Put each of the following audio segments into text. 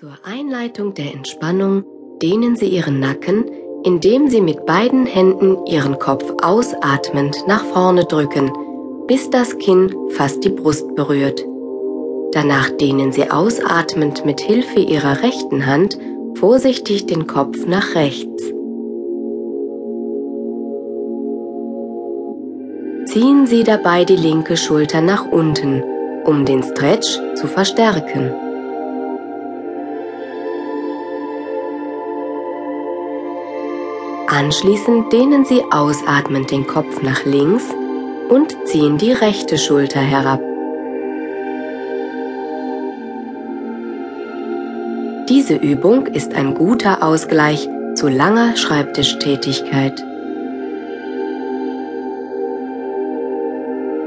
Zur Einleitung der Entspannung dehnen Sie Ihren Nacken, indem Sie mit beiden Händen Ihren Kopf ausatmend nach vorne drücken, bis das Kinn fast die Brust berührt. Danach dehnen Sie ausatmend mit Hilfe Ihrer rechten Hand vorsichtig den Kopf nach rechts. Ziehen Sie dabei die linke Schulter nach unten, um den Stretch zu verstärken. Anschließend dehnen Sie ausatmend den Kopf nach links und ziehen die rechte Schulter herab. Diese Übung ist ein guter Ausgleich zu langer Schreibtischtätigkeit.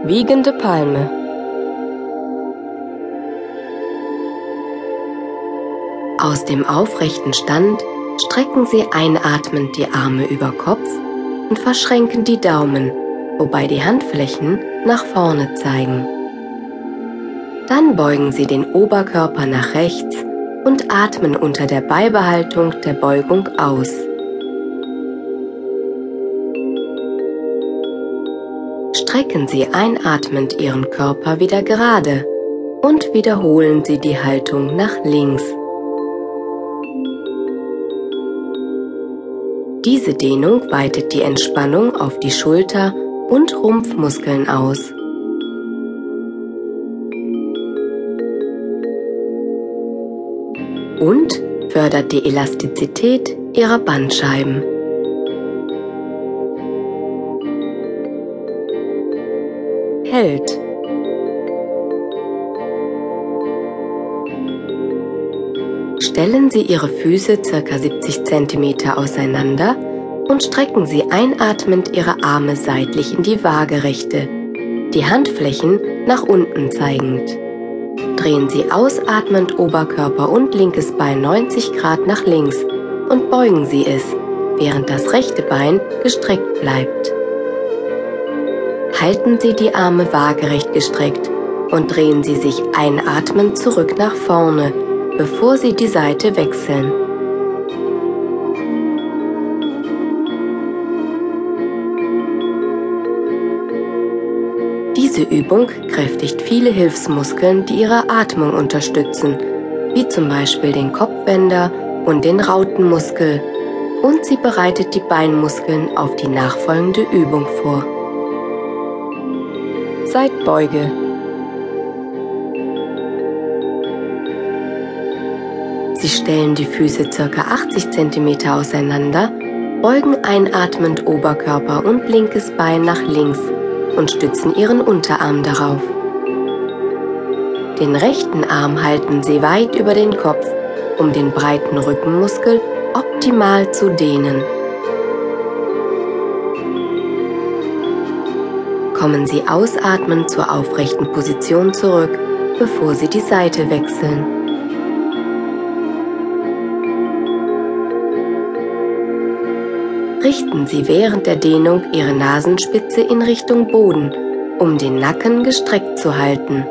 Wiegende Palme Aus dem aufrechten Stand strecken Sie einatmend die Arme über Kopf und verschränken die Daumen, wobei die Handflächen nach vorne zeigen. Dann beugen Sie den Oberkörper nach rechts und atmen unter der Beibehaltung der Beugung aus. Strecken Sie einatmend Ihren Körper wieder gerade und wiederholen Sie die Haltung nach links. Diese Dehnung weitet die Entspannung auf die Schulter- und Rumpfmuskeln aus. Und fördert die Elastizität ihrer Bandscheiben. Hält. Stellen Sie Ihre Füße ca. 70 cm auseinander und strecken Sie einatmend Ihre Arme seitlich in die Waagerechte, die Handflächen nach unten zeigend. Drehen Sie ausatmend Oberkörper und linkes Bein 90 Grad nach links und beugen Sie es, während das rechte Bein gestreckt bleibt. Halten Sie die Arme waagerecht gestreckt und drehen Sie sich einatmend zurück nach vorne, bevor Sie die Seite wechseln. Diese Übung kräftigt viele Hilfsmuskeln, die Ihre Atmung unterstützen, wie zum Beispiel den Kopfwender und den Rautenmuskel, und sie bereitet die Beinmuskeln auf die nachfolgende Übung vor. Seitbeuge Sie stellen die Füße ca. 80 cm auseinander, beugen einatmend Oberkörper und linkes Bein nach links und stützen Ihren Unterarm darauf. Den rechten Arm halten Sie weit über den Kopf, um den breiten Rückenmuskel optimal zu dehnen. Kommen Sie ausatmend zur aufrechten Position zurück, bevor Sie die Seite wechseln. Richten Sie während der Dehnung Ihre Nasenspitze in Richtung Boden, um den Nacken gestreckt zu halten.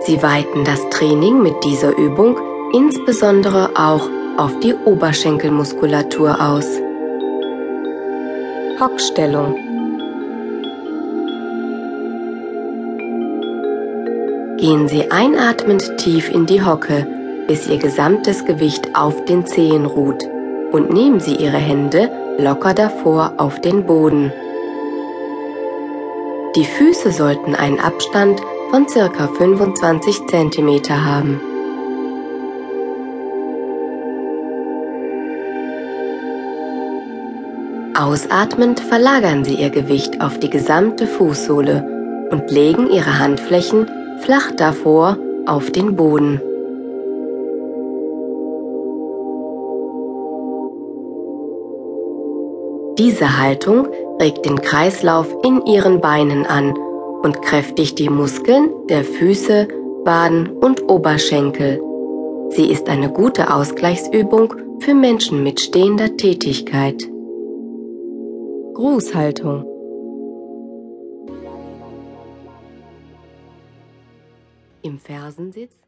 Sie weiten das Training mit dieser Übung insbesondere auch auf die Oberschenkelmuskulatur aus. Hockstellung Gehen Sie einatmend tief in die Hocke bis Ihr gesamtes Gewicht auf den Zehen ruht und nehmen Sie Ihre Hände locker davor auf den Boden. Die Füße sollten einen Abstand von ca. 25 cm haben. Ausatmend verlagern Sie Ihr Gewicht auf die gesamte Fußsohle und legen Ihre Handflächen flach davor auf den Boden. Diese Haltung regt den Kreislauf in Ihren Beinen an und kräftigt die Muskeln der Füße, Waden und Oberschenkel. Sie ist eine gute Ausgleichsübung für Menschen mit stehender Tätigkeit. Grußhaltung Im Fersensitz